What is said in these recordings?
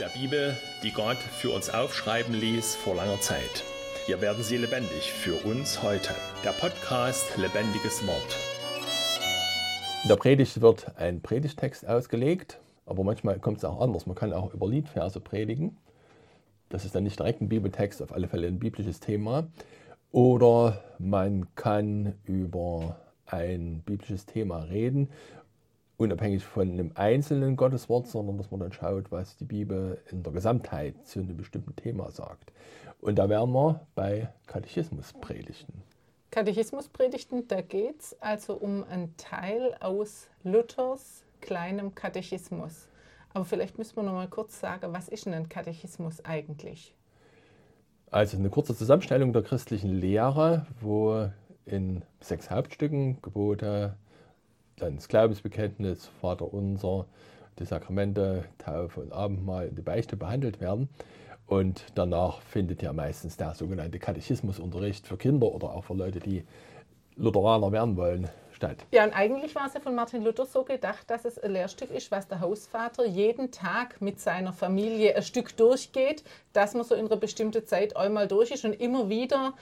der Bibel, die Gott für uns aufschreiben ließ vor langer Zeit. Hier werden sie lebendig für uns heute. Der Podcast Lebendiges Wort. In der Predigt wird ein Predigtext ausgelegt, aber manchmal kommt es auch anders. Man kann auch über Liedverse predigen. Das ist dann nicht direkt ein Bibeltext, auf alle Fälle ein biblisches Thema. Oder man kann über ein biblisches Thema reden unabhängig von einem einzelnen Gotteswort, sondern dass man dann schaut, was die Bibel in der Gesamtheit zu einem bestimmten Thema sagt. Und da wären wir bei Katechismuspredigten. Katechismuspredigten, da geht es also um einen Teil aus Luthers kleinem Katechismus. Aber vielleicht müssen wir noch mal kurz sagen, was ist denn ein Katechismus eigentlich? Also eine kurze Zusammenstellung der christlichen Lehre, wo in sechs Hauptstücken Gebote, das Glaubensbekenntnis, Vater unser, die Sakramente, Taufe und Abendmahl und die Beichte behandelt werden. Und danach findet ja meistens der sogenannte Katechismusunterricht für Kinder oder auch für Leute, die Lutheraner werden wollen, statt. Ja, und eigentlich war es ja von Martin Luther so gedacht, dass es ein Lehrstück ist, was der Hausvater jeden Tag mit seiner Familie ein Stück durchgeht, dass man so in einer bestimmten Zeit einmal durch ist und immer wieder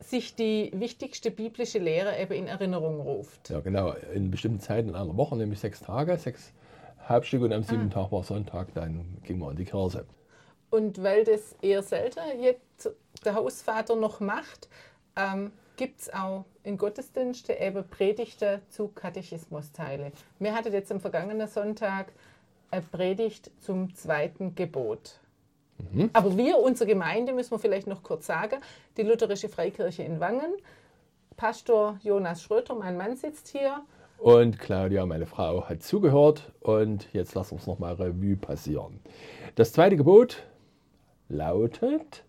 sich die wichtigste biblische Lehre eben in Erinnerung ruft. Ja, genau. In bestimmten Zeiten in einer Woche, nämlich sechs Tage, sechs Halbstücke und am siebten ah. Tag war Sonntag, dann ging man in die Kirche. Und weil das eher selten jetzt der Hausvater noch macht, ähm, gibt es auch in Gottesdiensten eben Predigten zu Katechismusteile. Wir hatten jetzt am vergangenen Sonntag eine Predigt zum zweiten Gebot. Mhm. Aber wir, unsere Gemeinde, müssen wir vielleicht noch kurz sagen, die Lutherische Freikirche in Wangen, Pastor Jonas Schröter, mein Mann sitzt hier. Und Claudia, meine Frau, hat zugehört. Und jetzt wir uns nochmal Revue passieren. Das zweite Gebot lautet,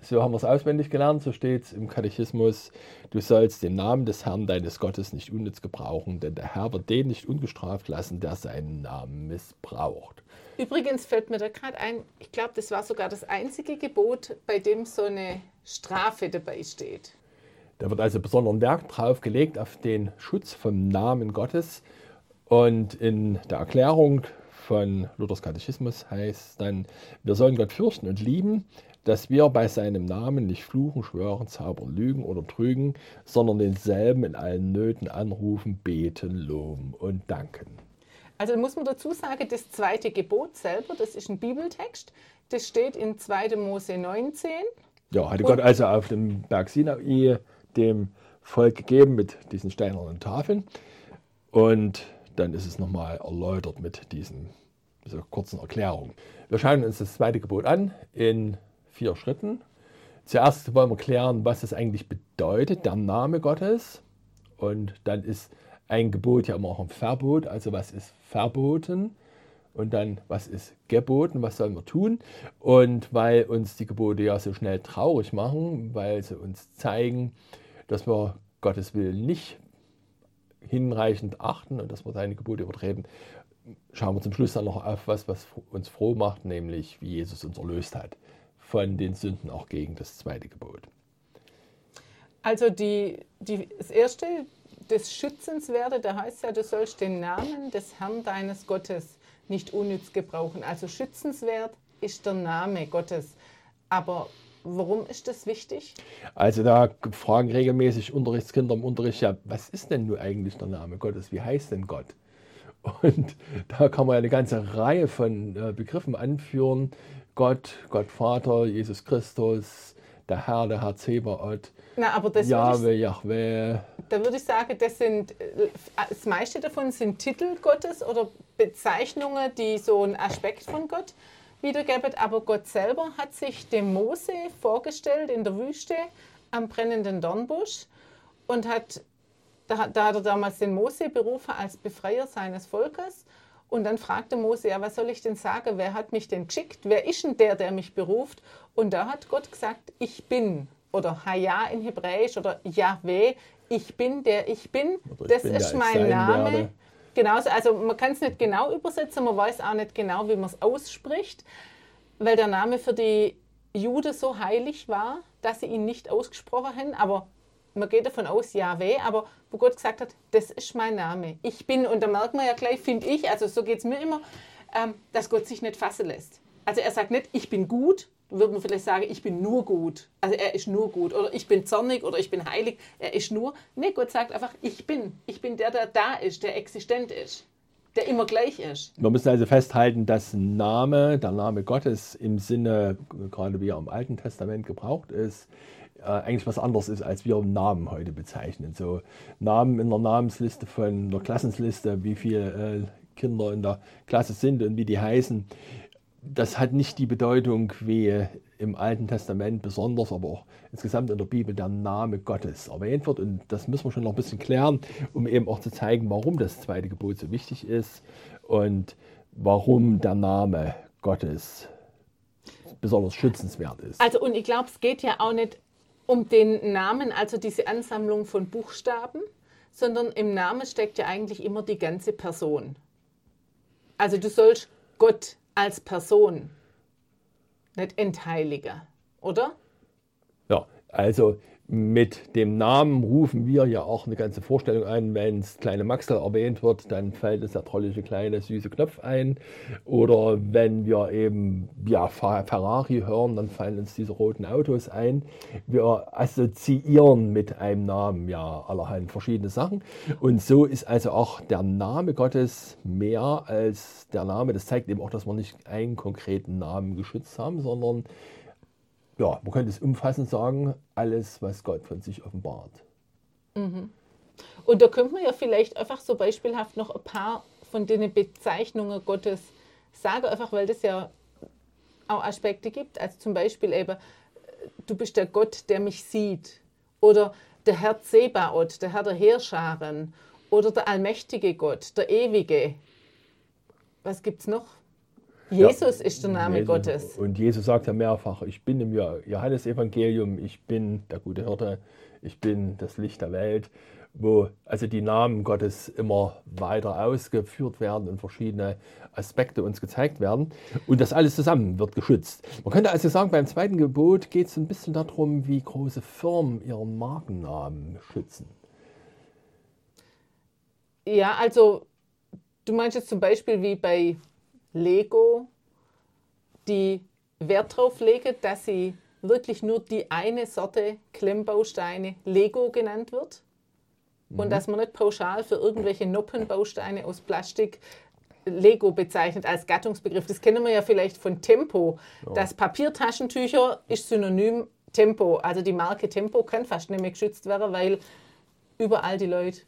so haben wir es auswendig gelernt, so steht es im Katechismus, du sollst den Namen des Herrn deines Gottes nicht unnütz gebrauchen, denn der Herr wird den nicht ungestraft lassen, der seinen Namen missbraucht. Übrigens fällt mir da gerade ein, ich glaube, das war sogar das einzige Gebot, bei dem so eine Strafe dabei steht. Da wird also besonderen Werk drauf gelegt auf den Schutz vom Namen Gottes. Und in der Erklärung von Luthers Katechismus heißt dann, wir sollen Gott fürchten und lieben, dass wir bei seinem Namen nicht fluchen, schwören, zaubern, lügen oder trügen, sondern denselben in allen Nöten anrufen, beten, loben und danken. Also muss man dazu sagen, das zweite Gebot selber, das ist ein Bibeltext, das steht in 2. Mose 19. Ja, hatte Gott also auf dem Berg Sinai dem Volk gegeben mit diesen steinernen Tafeln. Und dann ist es nochmal erläutert mit diesen, dieser kurzen Erklärung. Wir schauen uns das zweite Gebot an in vier Schritten. Zuerst wollen wir klären, was es eigentlich bedeutet, der Name Gottes. Und dann ist ein Gebot ja immer auch ein Verbot. Also was ist verboten? Und dann, was ist geboten? Was sollen wir tun? Und weil uns die Gebote ja so schnell traurig machen, weil sie uns zeigen, dass wir Gottes Willen nicht hinreichend achten und dass wir seine Gebote übertreten, schauen wir zum Schluss dann noch auf was, was uns froh macht, nämlich wie Jesus uns erlöst hat von den Sünden auch gegen das zweite Gebot. Also die, die, das erste, das Schützenswerte, da heißt ja, du sollst den Namen des Herrn deines Gottes nicht unnütz gebrauchen. Also schützenswert ist der Name Gottes. Aber warum ist das wichtig? Also da fragen regelmäßig Unterrichtskinder im Unterricht, ja, was ist denn nun eigentlich der Name Gottes? Wie heißt denn Gott? Und da kann man ja eine ganze Reihe von äh, Begriffen anführen. Gott, Gott Vater, Jesus Christus, der Herr, der Herr Zebaoth, Na, aber das Jahwe, Yahweh. Da würde ich sagen, das, sind, äh, das meiste davon sind Titel Gottes oder Bezeichnungen, die so einen Aspekt von Gott wiedergeben. Aber Gott selber hat sich dem Mose vorgestellt in der Wüste am brennenden Dornbusch und hat, da, da hat er damals den Mose berufen als Befreier seines Volkes. Und dann fragte Mose, ja, was soll ich denn sagen? Wer hat mich denn geschickt? Wer ist denn der, der mich beruft? Und da hat Gott gesagt, ich bin. Oder Haya in Hebräisch oder Yahweh, ich bin der ich bin. Ich das bin ist mein Name. Werde. Genauso, also man kann es nicht genau übersetzen, man weiß auch nicht genau, wie man es ausspricht, weil der Name für die Juden so heilig war, dass sie ihn nicht ausgesprochen haben. Aber man geht davon aus, Yahweh, aber wo Gott gesagt hat, das ist mein Name, ich bin. Und da merkt man ja gleich, finde ich, also so geht es mir immer, ähm, dass Gott sich nicht fassen lässt. Also er sagt nicht, ich bin gut, würde man vielleicht sagen, ich bin nur gut. Also er ist nur gut. Oder ich bin zornig oder ich bin heilig. Er ist nur. Nee, Gott sagt einfach, ich bin. Ich bin der, der da ist, der existent ist. Der immer gleich ist. Wir müssen also festhalten, dass Name, der Name Gottes im Sinne, gerade wie er im Alten Testament gebraucht ist, äh, eigentlich was anderes ist, als wir Namen heute bezeichnen. So Namen in der Namensliste von der Klassensliste, wie viele äh, Kinder in der Klasse sind und wie die heißen das hat nicht die Bedeutung wie im Alten Testament besonders, aber auch insgesamt in der Bibel der Name Gottes erwähnt wird. Und das müssen wir schon noch ein bisschen klären, um eben auch zu zeigen, warum das zweite Gebot so wichtig ist und warum der Name Gottes besonders schützenswert ist. Also und ich glaube, es geht ja auch nicht um den Namen, also diese Ansammlung von Buchstaben, sondern im Namen steckt ja eigentlich immer die ganze Person. Also du sollst Gott als Person, nicht Entheiliger, oder? Ja, also mit dem Namen rufen wir ja auch eine ganze Vorstellung ein. Wenn es kleine Maxel erwähnt wird, dann fällt es der trollige kleine süße Knopf ein. Oder wenn wir eben ja, Ferrari hören, dann fallen uns diese roten Autos ein. Wir assoziieren mit einem Namen ja allerhand verschiedene Sachen. Und so ist also auch der Name Gottes mehr als der Name. Das zeigt eben auch, dass wir nicht einen konkreten Namen geschützt haben, sondern ja, man könnte es umfassend sagen, alles, was Gott von sich offenbart. Mhm. Und da könnte man ja vielleicht einfach so beispielhaft noch ein paar von den Bezeichnungen Gottes sagen, einfach weil das ja auch Aspekte gibt. Also zum Beispiel eben, du bist der Gott, der mich sieht. Oder der Herr Zebaoth, der Herr der Heerscharen. Oder der allmächtige Gott, der Ewige. Was gibt es noch? Jesus ja, ist der Name Jesus. Gottes. Und Jesus sagt ja mehrfach, ich bin im Johannesevangelium, ich bin der gute Hirte, ich bin das Licht der Welt, wo also die Namen Gottes immer weiter ausgeführt werden und verschiedene Aspekte uns gezeigt werden. Und das alles zusammen wird geschützt. Man könnte also sagen, beim zweiten Gebot geht es ein bisschen darum, wie große Firmen ihren Markennamen schützen. Ja, also du meinst jetzt zum Beispiel wie bei Lego, die Wert darauf legen, dass sie wirklich nur die eine Sorte Klemmbausteine Lego genannt wird mhm. und dass man nicht pauschal für irgendwelche Noppenbausteine aus Plastik Lego bezeichnet als Gattungsbegriff. Das kennen wir ja vielleicht von Tempo. Ja. Das Papiertaschentücher ist synonym Tempo. Also die Marke Tempo kann fast nicht mehr geschützt werden, weil überall die Leute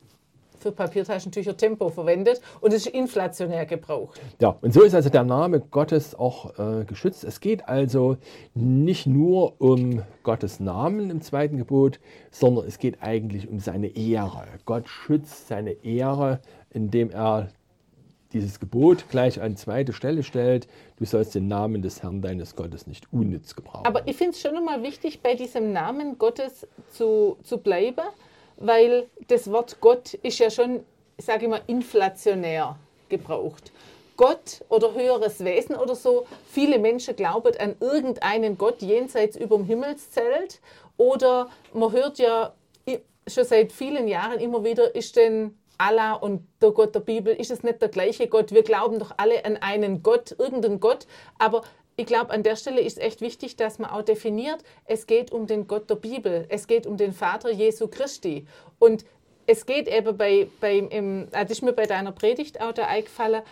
für Papiertaschentücher Tempo verwendet und es ist inflationär gebraucht. Ja, und so ist also der Name Gottes auch äh, geschützt. Es geht also nicht nur um Gottes Namen im zweiten Gebot, sondern es geht eigentlich um seine Ehre. Gott schützt seine Ehre, indem er dieses Gebot gleich an zweite Stelle stellt, du sollst den Namen des Herrn deines Gottes nicht unnütz gebrauchen. Aber ich finde es schon mal wichtig, bei diesem Namen Gottes zu, zu bleiben, weil das Wort Gott ist ja schon, sage ich mal, inflationär gebraucht. Gott oder höheres Wesen oder so. Viele Menschen glauben an irgendeinen Gott jenseits über dem Himmelszelt. Oder man hört ja schon seit vielen Jahren immer wieder, ist denn Allah und der Gott der Bibel, ist es nicht der gleiche Gott? Wir glauben doch alle an einen Gott, irgendeinen Gott. Aber ich glaube, an der Stelle ist es echt wichtig, dass man auch definiert, es geht um den Gott der Bibel, es geht um den Vater Jesu Christi. Und es geht eben bei, bei im, also ist mir bei deiner Predigt auch da eingefallen,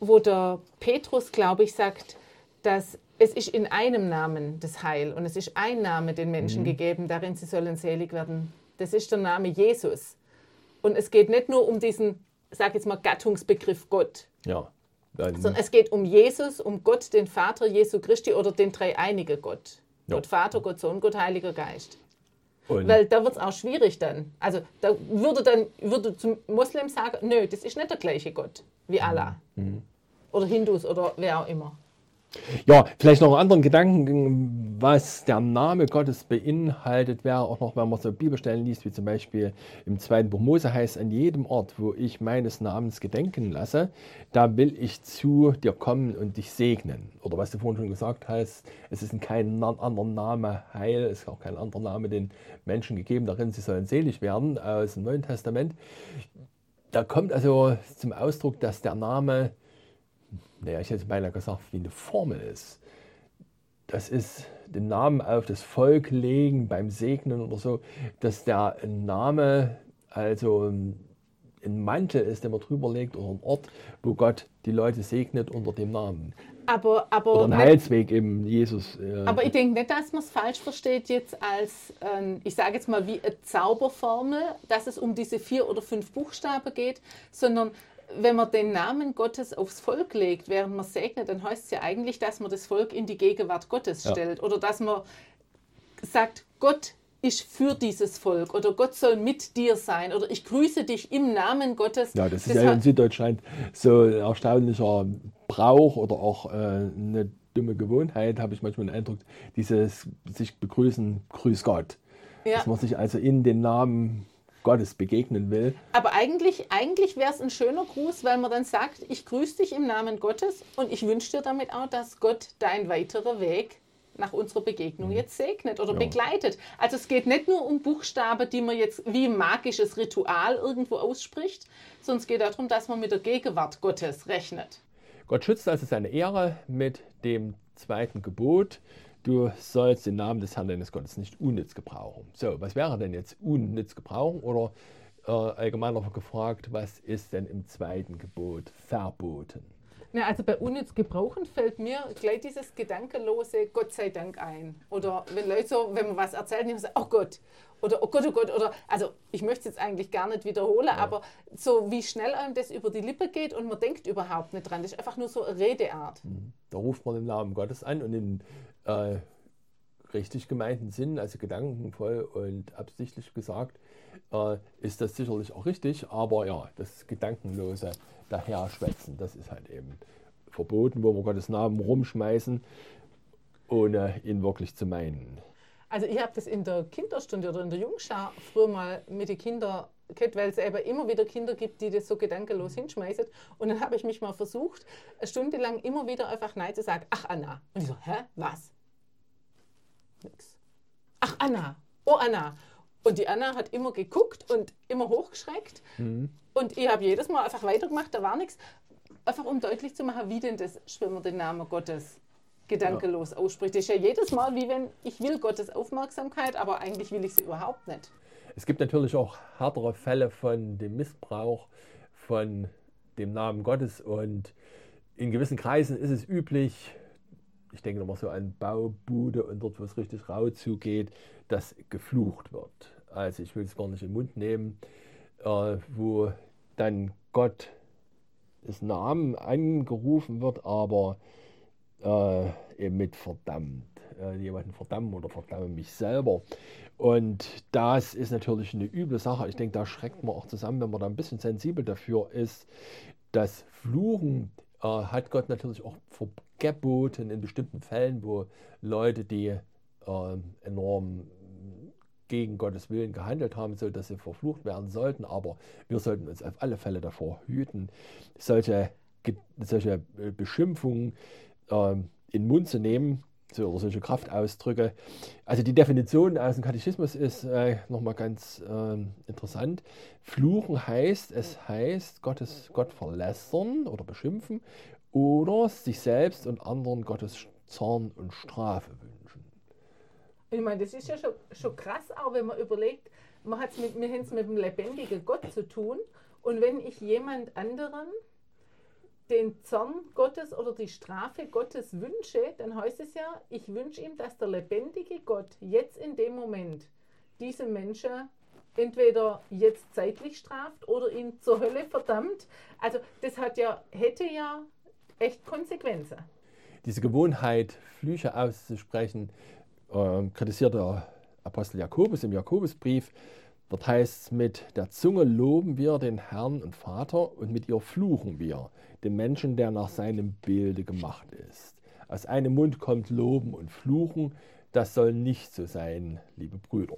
wo der Petrus, glaube ich, sagt, dass es ist in einem Namen das Heil und es ist ein Name den Menschen mhm. gegeben, darin sie sollen selig werden. Das ist der Name Jesus. Und es geht nicht nur um diesen, sag jetzt mal, Gattungsbegriff Gott. Ja. Sondern es geht um Jesus, um Gott, den Vater Jesu Christi oder den dreieinige Gott. Ja. Gott Vater, Gott Sohn, Gott Heiliger Geist. Und Weil da wird es auch schwierig dann. Also da würde dann würde zum Moslem sagen, nö, das ist nicht der gleiche Gott wie Allah. Mhm. Oder Hindus oder wer auch immer. Ja, vielleicht noch einen anderen Gedanken, was der Name Gottes beinhaltet, wäre auch noch, wenn man so Bibelstellen liest, wie zum Beispiel im zweiten Buch Mose heißt, an jedem Ort, wo ich meines Namens gedenken lasse, da will ich zu dir kommen und dich segnen. Oder was du vorhin schon gesagt hast, es ist kein anderer Name Heil, es ist auch kein anderer Name den Menschen gegeben, darin sie sollen selig werden, aus dem Neuen Testament. Da kommt also zum Ausdruck, dass der Name naja, ich hätte beinahe gesagt, wie eine Formel ist. Das ist den Namen auf das Volk legen beim Segnen oder so, dass der Name also ein Mantel ist, den man drüber legt oder ein Ort, wo Gott die Leute segnet unter dem Namen. Aber, aber oder ein Heilsweg eben Jesus. äh, aber ich denke nicht, dass man es falsch versteht jetzt als, ähm, ich sage jetzt mal wie eine Zauberformel, dass es um diese vier oder fünf Buchstaben geht, sondern wenn man den Namen Gottes aufs Volk legt, während man segnet, dann heißt es ja eigentlich, dass man das Volk in die Gegenwart Gottes Ja. stellt oder dass man sagt, Gott ist für dieses Volk oder Gott soll mit dir sein oder ich grüße dich im Namen Gottes. Ja, das ist Das ja hat- in Süddeutschland so ein erstaunlicher Brauch oder auch äh, eine dumme Gewohnheit, habe ich manchmal den Eindruck, dieses sich begrüßen, Grüß Gott. Ja. Dass man sich also in den Namen Gottes begegnen will. Aber eigentlich, eigentlich wäre es ein schöner Gruß, weil man dann sagt, ich grüße dich im Namen Gottes und ich wünsche dir damit auch, dass Gott dein weiterer Weg nach unserer Begegnung jetzt segnet oder Mhm. Ja. begleitet. Also es geht nicht nur um Buchstaben, die man jetzt wie ein magisches Ritual irgendwo ausspricht, sondern es geht darum, dass man mit der Gegenwart Gottes rechnet. Gott schützt also seine Ehre mit dem zweiten Gebot. Du sollst den Namen des Herrn deines Gottes nicht unnütz gebrauchen. So, was wäre denn jetzt unnütz gebrauchen? Oder äh, noch gefragt, was ist denn im zweiten Gebot verboten? Ja, also bei unnütz gebrauchen fällt mir gleich dieses gedankenlose Gott sei Dank ein. Oder wenn Leute so, wenn man was erzählen, die sagen, oh Gott, oder oh Gott, oh Gott, oder also ich möchte es jetzt eigentlich gar nicht wiederholen, aber so wie schnell einem das über die Lippe geht und man denkt überhaupt nicht dran, das ist einfach nur so eine Redeart. Da ruft man den Namen Gottes an und in äh, richtig gemeinten Sinn, also gedankenvoll und absichtlich gesagt, äh, ist das sicherlich auch richtig. Aber ja, das gedankenlose Daherschwätzen, das ist halt eben verboten, wo wir Gottes Namen rumschmeißen, ohne ihn wirklich zu meinen. Also ich habe das in der Kinderstunde oder in der Jungschar früher mal mit den Kindern gehört, weil es eben immer wieder Kinder gibt, die das so gedankenlos hinschmeißen. Und dann habe ich mich mal versucht, eine Stunde lang immer wieder einfach Nein zu sagen. Ach Anna. Und ich so, hä, was? Nix. Ach Anna, oh Anna. Und die Anna hat immer geguckt und immer hochgeschreckt. Und ich habe jedes Mal einfach weitergemacht, da war nichts. Einfach um deutlich zu machen, wie denn das man den Namen Gottes gedankenlos ausspricht. Das ist ja jedes Mal wie wenn ich will Gottes Aufmerksamkeit, aber eigentlich will ich sie überhaupt nicht. Es gibt natürlich auch härtere Fälle von dem Missbrauch von dem Namen Gottes und in gewissen Kreisen ist es üblich, ich denke nochmal so an Baubude und dort, wo es richtig rau zugeht, dass geflucht wird. Also ich will es gar nicht in den Mund nehmen, äh, wo dann Gott des Namen angerufen wird, aber äh, mit verdammt. Äh, jemanden verdammen oder verdamme mich selber. Und das ist natürlich eine üble Sache. Ich denke, da schreckt man auch zusammen, wenn man da ein bisschen sensibel dafür ist. Das Fluchen äh, hat Gott natürlich auch verboten in bestimmten Fällen, wo Leute, die äh, enorm gegen Gottes Willen gehandelt haben, so dass sie verflucht werden sollten. Aber wir sollten uns auf alle Fälle davor hüten, solche, solche äh, Beschimpfungen ähm, in den Mund zu nehmen, so, oder solche Kraftausdrücke. Also die Definition aus dem Katechismus ist äh, nochmal ganz ähm, interessant. Fluchen heißt, es heißt Gottes, Gott verlässern oder beschimpfen oder sich selbst und anderen Gottes Zorn und Strafe wünschen. Ich meine, das ist ja schon, schon krass, auch wenn man überlegt, man hat's mit, wir haben es mit dem lebendigen Gott zu tun. Und wenn ich jemand anderen den Zorn Gottes oder die Strafe Gottes wünsche, dann heißt es ja, ich wünsche ihm, dass der lebendige Gott jetzt in dem Moment diese Menschen entweder jetzt zeitlich straft oder ihn zur Hölle verdammt. Also das hat ja, hätte ja echt Konsequenzen. Diese Gewohnheit, Flüche auszusprechen, ähm, kritisiert der Apostel Jakobus im Jakobusbrief. Dort heißt es, mit der Zunge loben wir den Herrn und Vater und mit ihr fluchen wir, den Menschen, der nach seinem Bilde gemacht ist. Aus einem Mund kommt Loben und Fluchen. Das soll nicht so sein, liebe Brüder.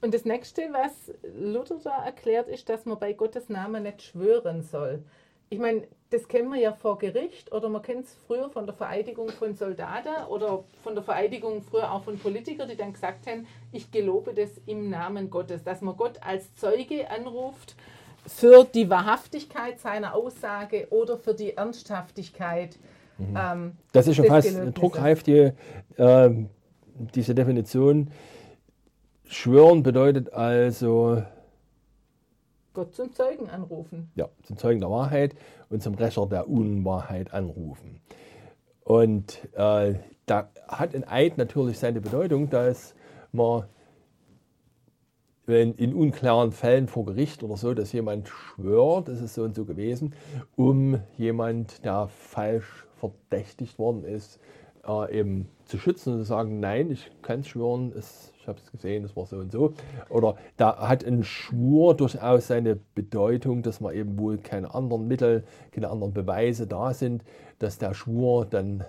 Und das nächste, was Luther da erklärt, ist, dass man bei Gottes Namen nicht schwören soll. Ich meine, das kennen wir ja vor Gericht oder man kennt es früher von der Vereidigung von Soldaten oder von der Vereidigung früher auch von Politikern, die dann gesagt haben, ich gelobe das im Namen Gottes, dass man Gott als Zeuge anruft, für die Wahrhaftigkeit seiner Aussage oder für die Ernsthaftigkeit. Mhm. Ähm, Das ist schon fast Gelöbnisses. druckreif, die, ähm, diese Definition. Schwören bedeutet also Gott zum Zeugen anrufen. ja, zum Zeugen der Wahrheit und zum Rächer der Unwahrheit anrufen. Und äh, da hat ein Eid natürlich seine Bedeutung, dass man wenn in unklaren Fällen vor Gericht oder so, dass jemand schwört, das ist so und so gewesen, um jemand, der falsch verdächtigt worden ist, äh, eben zu schützen und zu sagen, nein, ich kann es schwören, es, ich habe es gesehen, es war so und so. Oder da hat ein Schwur durchaus seine Bedeutung, dass man eben wohl keine anderen Mittel, keine anderen Beweise da sind, dass der Schwur dann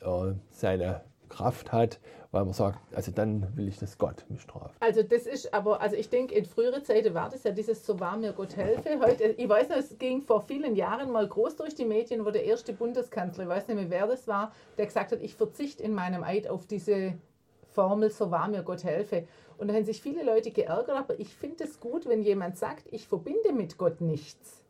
äh, seine Kraft hat, weil man sagt, also dann will ich, dass Gott mich straft. Also das ist aber, also ich denke, in früherer Zeiten war das ja dieses So wahr mir Gott helfe. Heute, ich weiß noch, es ging vor vielen Jahren mal groß durch die Medien, wo der erste Bundeskanzler, ich weiß nicht mehr, wer das war, der gesagt hat, ich verzichte in meinem Eid auf diese Formel So wahr mir Gott helfe. Und da haben sich viele Leute geärgert, aber ich finde es gut, wenn jemand sagt, ich verbinde mit Gott nichts.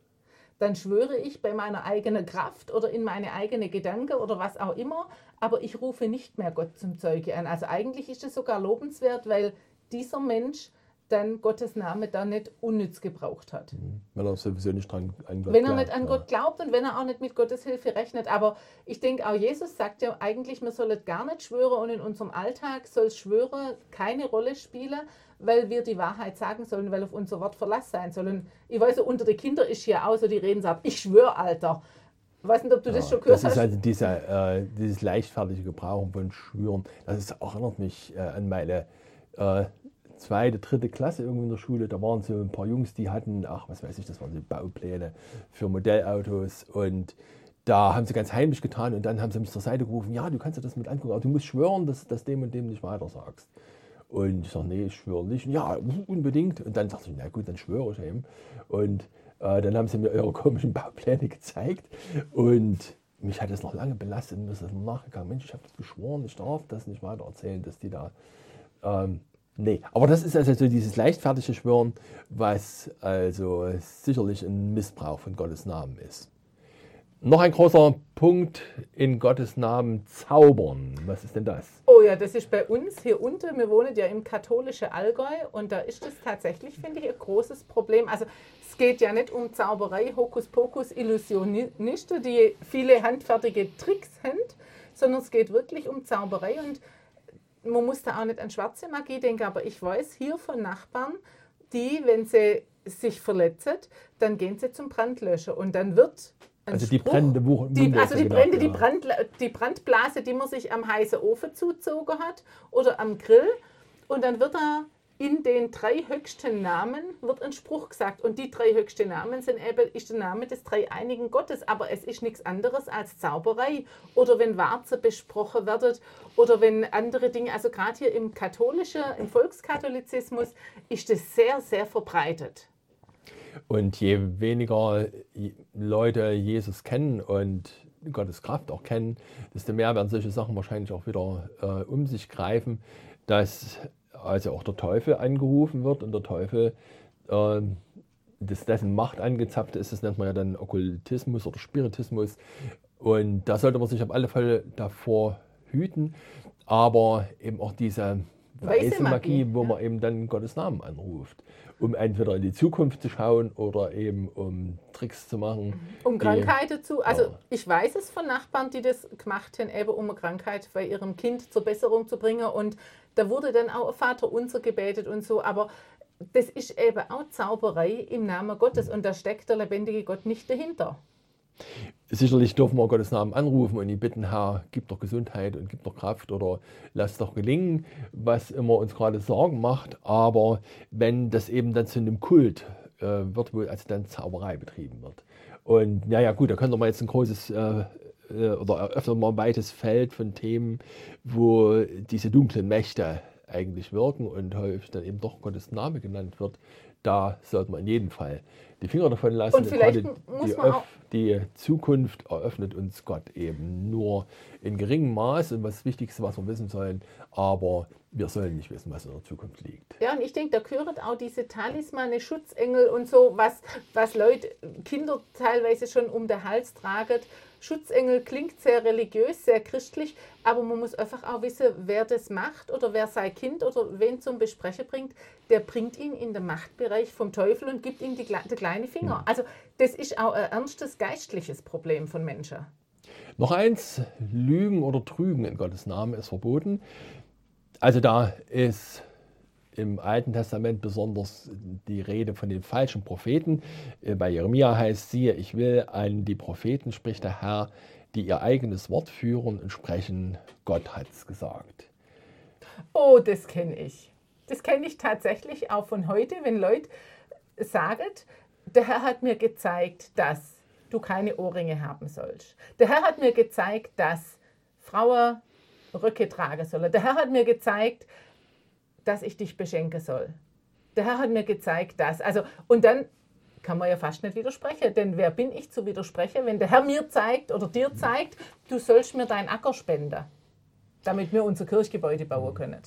Dann schwöre ich bei meiner eigenen Kraft oder in meine eigene Gedanken oder was auch immer, aber ich rufe nicht mehr Gott zum Zeuge an. Also eigentlich ist es sogar lobenswert, weil dieser Mensch dann Gottes Name da nicht unnütz gebraucht hat. Wenn er sowieso nicht dran an Gott Wenn er glaubt, nicht an ja. Gott glaubt und wenn er auch nicht mit Gottes Hilfe rechnet. Aber ich denke, auch Jesus sagt ja eigentlich, man soll gar nicht schwören und in unserem Alltag soll Schwören keine Rolle spielen, weil wir die Wahrheit sagen sollen, weil auf unser Wort Verlass sein soll. Und ich weiß, unter den Kindern ist hier auch so, die reden so, ich schwöre, Alter. Ich weiß nicht, ob du das schon gehört Das ist hast. also dieser, äh, dieses leichtfertige Gebrauchen von Schwüren. Das ist, erinnert mich äh, an meine äh, zweite, dritte Klasse irgendwie in der Schule. Da waren so ein paar Jungs, die hatten, ach, was weiß ich, das waren so Baupläne für Modellautos und da haben sie ganz heimlich getan und dann haben sie mich zur Seite gerufen, ja, du kannst dir das mit angucken, aber du musst schwören, dass du das dem und dem nicht weiter sagst. Und ich sage, nee, ich schwöre nicht. Ja, unbedingt. Und dann sagte ich, na gut, dann schwöre ich eben. Und äh, dann haben sie mir ihre komischen Baupläne gezeigt. Und mich hat das noch lange belastet und mir ist das nachgegangen. Mensch, ich habe geschworen, ich darf das nicht weiter erzählen, dass die da. Ähm, nee, aber das ist also so dieses leichtfertige Schwören, was also sicherlich ein Missbrauch von Gottes Namen ist. Noch ein großer Punkt in Gottes Namen zaubern. Was ist denn das? Oh ja, das ist bei uns hier unten. Wir wohnen ja im katholischen Allgäu und da ist das tatsächlich, finde ich, ein großes Problem. Also es geht ja nicht um Zauberei, Hokuspokus, Illusionisten, die viele handfertige Tricks haben, sondern es geht wirklich um Zauberei und man muss da auch nicht an schwarze Magie denken, aber ich weiß hier von Nachbarn, die, wenn sie sich verletzen, dann gehen sie zum Brandlöscher und dann wird Also die Spruch- brennende die, also die ja Brände, genau, die, ja. Brand, die Brandblase, die man sich am heißen Ofen zugezogen hat oder am Grill. Und dann wird da in den drei höchsten Namen wird ein Spruch gesagt. Und die drei höchsten Namen sind eben, ist der Name des dreieinigen Gottes. Aber es ist nichts anderes als Zauberei. Oder wenn Warze besprochen wird oder wenn andere Dinge, also gerade hier im katholischen, im Volkskatholizismus ist das sehr, sehr verbreitet. Und je weniger Leute Jesus kennen und Gottes Kraft auch kennen, desto mehr werden solche Sachen wahrscheinlich auch wieder äh, um sich greifen, dass also auch der Teufel angerufen wird und der Teufel, äh, dass dessen Macht angezapft ist, das nennt man ja dann Okkultismus oder Spiritismus. Und da sollte man sich auf alle Fälle davor hüten, aber eben auch diese Weiße weiße Magie, Magie, wo ja. man eben dann Gottes Namen anruft, um entweder in die Zukunft zu schauen oder eben um Tricks zu machen. Um die- Krankheiten zu, also Ja. ich weiß es von Nachbarn, die das gemacht haben, eben um eine Krankheit bei ihrem Kind zur Besserung zu bringen. Und da wurde dann auch ein Vater unser gebetet und so. Aber das ist eben auch Zauberei im Namen Gottes und da steckt der lebendige Gott nicht dahinter. Sicherlich dürfen wir Gottes Namen anrufen und ihn bitten, Herr, gib doch Gesundheit und gib doch Kraft oder lass doch gelingen, was immer uns gerade Sorgen macht. Aber wenn das eben dann zu einem Kult äh, wird, wo also dann Zauberei betrieben wird. Und naja, gut, da könnte man jetzt ein großes äh, äh, oder eröffnen wir ein weites Feld von Themen, wo diese dunklen Mächte eigentlich wirken und häufig dann eben doch Gottes Name genannt wird, da sollte man in jedem Fall die Finger davon lassen. Und vielleicht muss man auch- die Zukunft eröffnet uns Gott eben nur in geringem Maß und was das Wichtigste, was wir wissen sollen, aber wir sollen nicht wissen, was in der Zukunft liegt. Ja, und ich denke, da gehören auch diese Talismane, Schutzengel und so, was, was Leute, Kinder teilweise schon um den Hals tragen. Schutzengel klingt sehr religiös, sehr christlich, aber man muss einfach auch wissen, wer das macht oder wer sein Kind oder wen zum Besprechen bringt, der bringt ihn in den Machtbereich vom Teufel und gibt ihm die, den kleinen Finger. Also das ist auch ein ernstes geistliches Problem von Menschen. Noch eins, Lügen oder Trügen in Gottes Namen ist verboten. Also da ist im Alten Testament besonders die Rede von den falschen Propheten. Äh, Bei Jeremia heißt siehe, ich will an die Propheten, spricht der Herr, die ihr eigenes Wort führen und sprechen, Gott hat's gesagt. Oh, das kenne ich. Das kenne ich tatsächlich auch von heute, wenn Leute sagen, der Herr hat mir gezeigt, dass du keine Ohrringe haben sollst. Der Herr hat mir gezeigt, dass Frauen Röcke tragen sollen. Der Herr hat mir gezeigt, dass ich dich beschenken soll. Der Herr hat mir gezeigt, dass. Also, und dann kann man ja fast nicht widersprechen, denn wer bin ich zu widersprechen, wenn der Herr mir zeigt oder dir zeigt, du sollst mir dein Acker spenden, damit wir unser Kirchgebäude bauen können.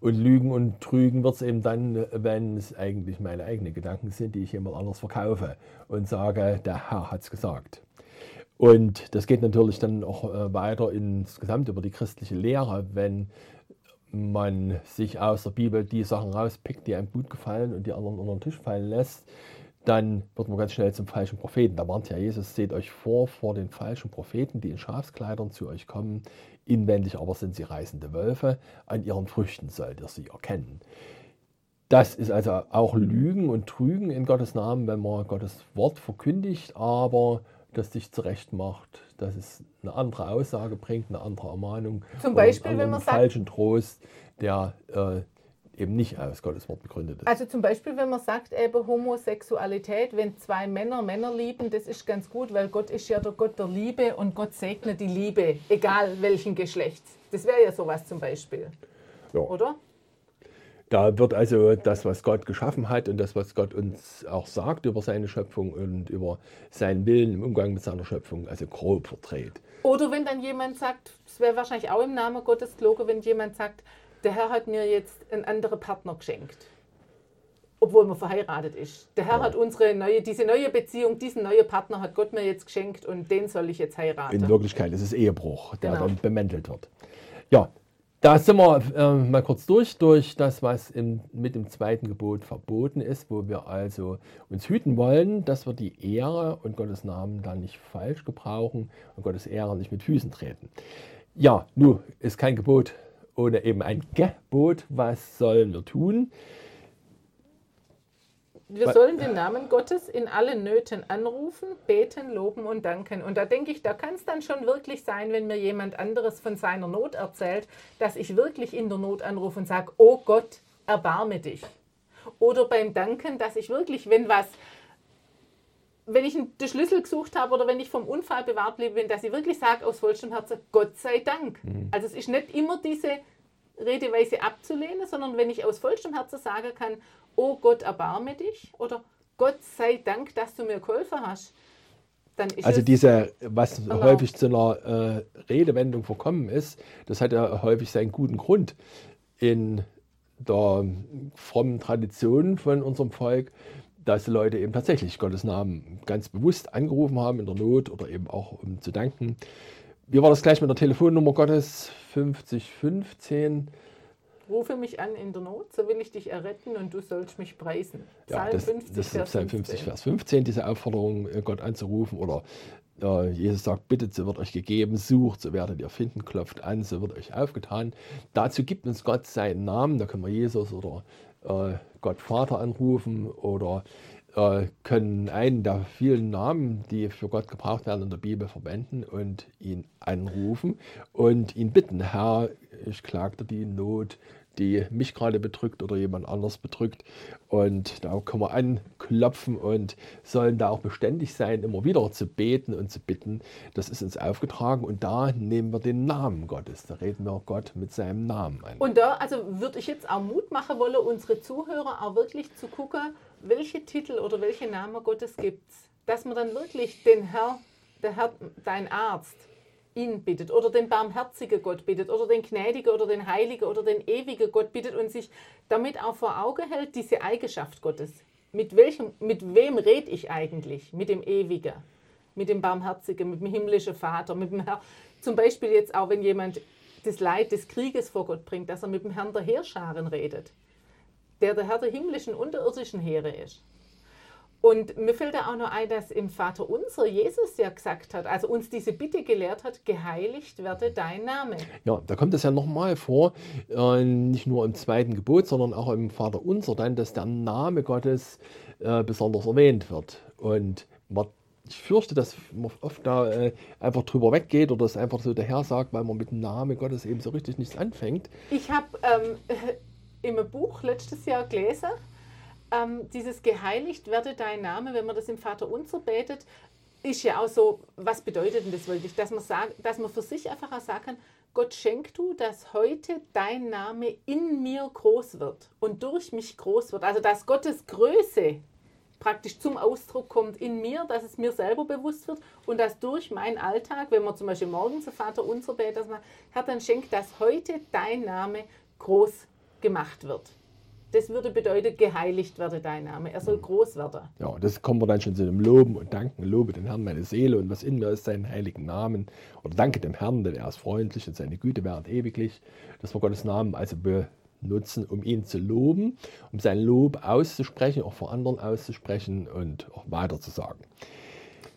Und Lügen und Trügen wird es eben dann, wenn es eigentlich meine eigenen Gedanken sind, die ich jemand anders verkaufe und sage, der Herr hat's gesagt. Und das geht natürlich dann auch äh, weiter insgesamt über die christliche Lehre, wenn man sich aus der Bibel die Sachen rauspickt, die einem gut gefallen und die anderen unter den Tisch fallen lässt, dann wird man ganz schnell zum falschen Propheten. Da warnt ja Jesus, seht euch vor vor den falschen Propheten, die in Schafskleidern zu euch kommen. Inwendig aber sind sie reißende Wölfe. An ihren Früchten sollt ihr sie erkennen. Das ist also auch Lügen und Trügen in Gottes Namen, wenn man Gottes Wort verkündigt, aber das sich zurecht macht, dass es eine andere Aussage bringt, eine andere Ermahnung. Zum oder einen Beispiel, wenn man sagt- falschen Trost, der äh, eben nicht aus Gottes Wort begründet ist. Also zum Beispiel, wenn man sagt, eben Homosexualität, wenn zwei Männer Männer lieben, das ist ganz gut, weil Gott ist ja der Gott der Liebe und Gott segnet die Liebe, egal welchen Geschlechts. Das wäre ja sowas zum Beispiel, ja. oder? Da wird also das, was Gott geschaffen hat und das, was Gott uns auch sagt über seine Schöpfung und über seinen Willen im Umgang mit seiner Schöpfung, also grob verdreht. Oder wenn dann jemand sagt, das wäre wahrscheinlich auch im Namen Gottes gelogen, wenn jemand sagt, der Herr hat mir jetzt einen anderen Partner geschenkt. Obwohl man verheiratet ist. Der Herr hat unsere neue, diese neue Beziehung, diesen neuen Partner hat Gott mir jetzt geschenkt und den soll ich jetzt heiraten. In Wirklichkeit ist es Ehebruch, der Genau. dann bemäntelt wird. Ja, da sind wir äh, mal kurz durch, durch das, was im, mit dem zweiten Gebot verboten ist, wo wir also uns hüten wollen, dass wir die Ehre und Gottes Namen dann nicht falsch gebrauchen und Gottes Ehre nicht mit Füßen treten. Ja, nun ist kein Gebot ohne eben ein Gebot. Was sollen wir tun? Wir sollen den Namen Gottes in allen Nöten anrufen, beten, loben und danken. Und da denke ich, da kann es dann schon wirklich sein, wenn mir jemand anderes von seiner Not erzählt, dass ich wirklich in der Not anrufe und sage, oh Gott, erbarme dich. Oder beim Danken, dass ich wirklich, wenn was, wenn ich den Schlüssel gesucht habe oder wenn ich vom Unfall bewahrt blieb bin, dass ich wirklich sage aus vollstem Herzen, Gott sei Dank. Also es ist nicht immer diese Redeweise abzulehnen, sondern wenn ich aus vollstem Herzen sagen kann, oh Gott, erbarme dich oder Gott sei Dank, dass du mir geholfen hast, dann ist Also es diese, was Genau. häufig zu einer äh, Redewendung verkommen ist, das hat ja häufig seinen guten Grund in der frommen Tradition von unserem Volk, dass die Leute eben tatsächlich Gottes Namen ganz bewusst angerufen haben in der Not oder eben auch um zu danken. Wie war das gleich mit der Telefonnummer Gottes 5015? rufe mich an in der Not, so will ich dich erretten und du sollst mich preisen. Ja, Psalm das, 50, das Vers Psalm 50, 15. Vers 15, diese Aufforderung, äh, Gott anzurufen. Oder äh, Jesus sagt, bittet, so wird euch gegeben, sucht, so werdet ihr finden, klopft an, so wird euch aufgetan. Dazu gibt uns Gott seinen Namen, da können wir Jesus oder äh, Gott Vater anrufen oder äh, können einen der vielen Namen, die für Gott gebraucht werden in der Bibel, verwenden und ihn anrufen und ihn bitten, Herr, ich klagte die Not, die mich gerade bedrückt oder jemand anders bedrückt. Und da können wir anklopfen und sollen da auch beständig sein, immer wieder zu beten und zu bitten. Das ist uns aufgetragen und da nehmen wir den Namen Gottes. Da reden wir Gott mit seinem Namen an. Und da also würde ich jetzt auch Mut machen wollen, unsere Zuhörer auch wirklich zu gucken, welche Titel oder welche Namen Gottes gibt es, dass man dann wirklich den Herr, der Herr, dein Arzt, ihn bittet oder den barmherzigen Gott bittet oder den gnädigen oder den heiligen oder den ewigen Gott bittet und sich damit auch vor Augen hält, diese Eigenschaft Gottes. Mit, welchem, mit wem rede ich eigentlich? Mit dem Ewigen, mit dem Barmherzigen, mit dem himmlischen Vater, mit dem Herr. Zum Beispiel jetzt auch, wenn jemand das Leid des Krieges vor Gott bringt, dass er mit dem Herrn der Heerscharen redet, der der Herr der himmlischen und der irdischen Heere ist. Und mir fällt da auch noch ein, dass im Vater unser Jesus ja gesagt hat, also uns diese Bitte gelehrt hat, geheiligt werde dein Name. Ja, da kommt es ja nochmal vor, äh, nicht nur im zweiten Gebot, sondern auch im Vater unser dann, dass der Name Gottes äh, besonders erwähnt wird. Und man, ich fürchte, dass man oft da äh, einfach drüber weggeht oder es einfach so daher sagt, weil man mit dem Namen Gottes eben so richtig nichts anfängt. Ich habe ähm, im Buch letztes Jahr gelesen, ähm, dieses geheiligt werde dein Name, wenn man das im Vater unser betet, ist ja auch so, was bedeutet denn das wirklich? Dass man, sagt, dass man für sich einfach auch sagen kann, Gott schenk du, dass heute dein Name in mir groß wird und durch mich groß wird. Also dass Gottes Größe praktisch zum Ausdruck kommt in mir, dass es mir selber bewusst wird und dass durch meinen Alltag, wenn man zum Beispiel morgens der Vater unser betet, dass man, Herr, dann schenkt, dass heute dein Name groß gemacht wird. Das würde bedeuten, geheiligt werde dein Name. Er soll groß werden. Ja, das kommen wir dann schon zu dem Loben und Danken. Lobe den Herrn meine Seele und was in mir ist, seinen heiligen Namen. Oder danke dem Herrn, denn er ist freundlich und seine Güte währt ewiglich. Dass wir Gottes Namen also benutzen, um ihn zu loben, um sein Lob auszusprechen, auch vor anderen auszusprechen und auch weiter zu sagen.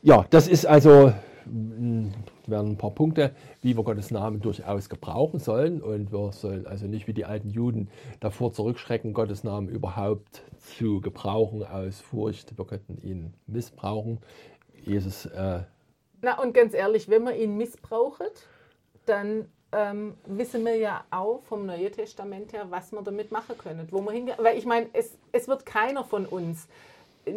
Ja, das ist also werden ein paar Punkte, wie wir Gottes Namen durchaus gebrauchen sollen. Und wir sollen also nicht wie die alten Juden davor zurückschrecken, Gottes Namen überhaupt zu gebrauchen aus Furcht. Wir könnten ihn missbrauchen. Jesus. Äh Na, und ganz ehrlich, wenn man ihn missbraucht, dann ähm, wissen wir ja auch vom Neuen Testament her, was wir damit machen können. Weil ich meine, es, es wird keiner von uns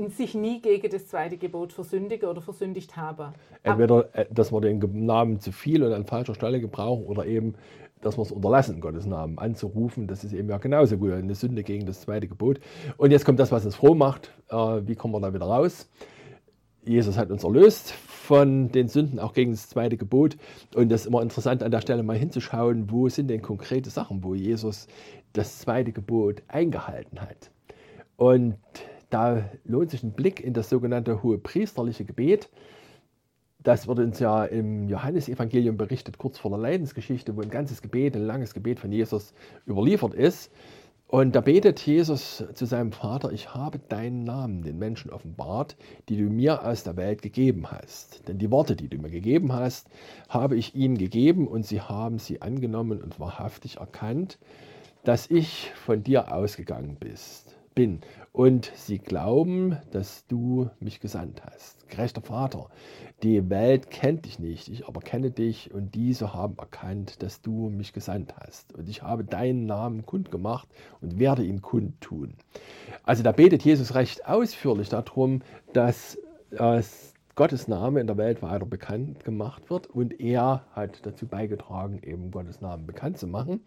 sich nie gegen das zweite Gebot versündigen oder versündigt haben. Entweder, äh, dass wir den Namen zu viel und an falscher Stelle gebrauchen oder eben, dass wir es unterlassen, Gottes Namen anzurufen. Das ist eben ja genauso gut eine Sünde gegen das zweite Gebot. Und jetzt kommt das, was uns froh macht. Äh, wie kommen wir da wieder raus? Jesus hat uns erlöst von den Sünden, auch gegen das zweite Gebot. Und das ist immer interessant, an der Stelle mal hinzuschauen, wo sind denn konkrete Sachen, wo Jesus das zweite Gebot eingehalten hat. Und da lohnt sich ein Blick in das sogenannte hohe priesterliche Gebet. Das wird uns ja im Johannesevangelium berichtet, kurz vor der Leidensgeschichte, wo ein ganzes Gebet, ein langes Gebet von Jesus überliefert ist. Und da betet Jesus zu seinem Vater, ich habe deinen Namen den Menschen offenbart, die du mir aus der Welt gegeben hast. Denn die Worte, die du mir gegeben hast, habe ich ihnen gegeben und sie haben sie angenommen und wahrhaftig erkannt, dass ich von dir ausgegangen bist, bin und sie glauben, dass du mich gesandt hast. Gerechter Vater, die Welt kennt dich nicht, ich aber kenne dich und diese haben erkannt, dass du mich gesandt hast. Und ich habe deinen Namen kundgemacht und werde ihn kundtun. Also da betet Jesus recht ausführlich darum, dass äh, Gottes Name in der Welt weiter bekannt gemacht wird und er hat dazu beigetragen, eben Gottes Namen bekannt zu machen.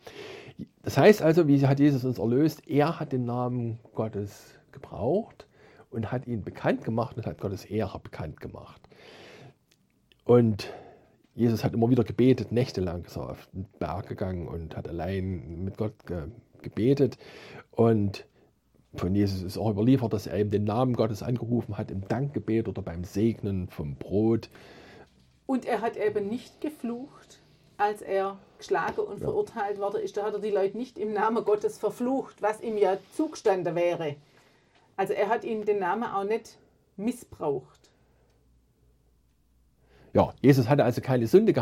Das heißt also, wie hat Jesus uns erlöst? Er hat den Namen Gottes gebraucht und hat ihn bekannt gemacht und hat Gottes Ehre bekannt gemacht. Und Jesus hat immer wieder gebetet, nächtelang ist er auf den Berg gegangen und hat allein mit Gott ge gebetet. Und von Jesus ist auch überliefert, dass er eben den Namen Gottes angerufen hat im Dankgebet oder beim Segnen vom Brot. Und er hat eben nicht geflucht, als er geschlagen und ja. verurteilt worden ist. Da hat er die Leute nicht im Namen Gottes verflucht, was ihm ja zugestanden wäre. Also er hat ihnen den Namen auch nicht missbraucht. Ja, Jesus hatte also keine Sünde gehabt.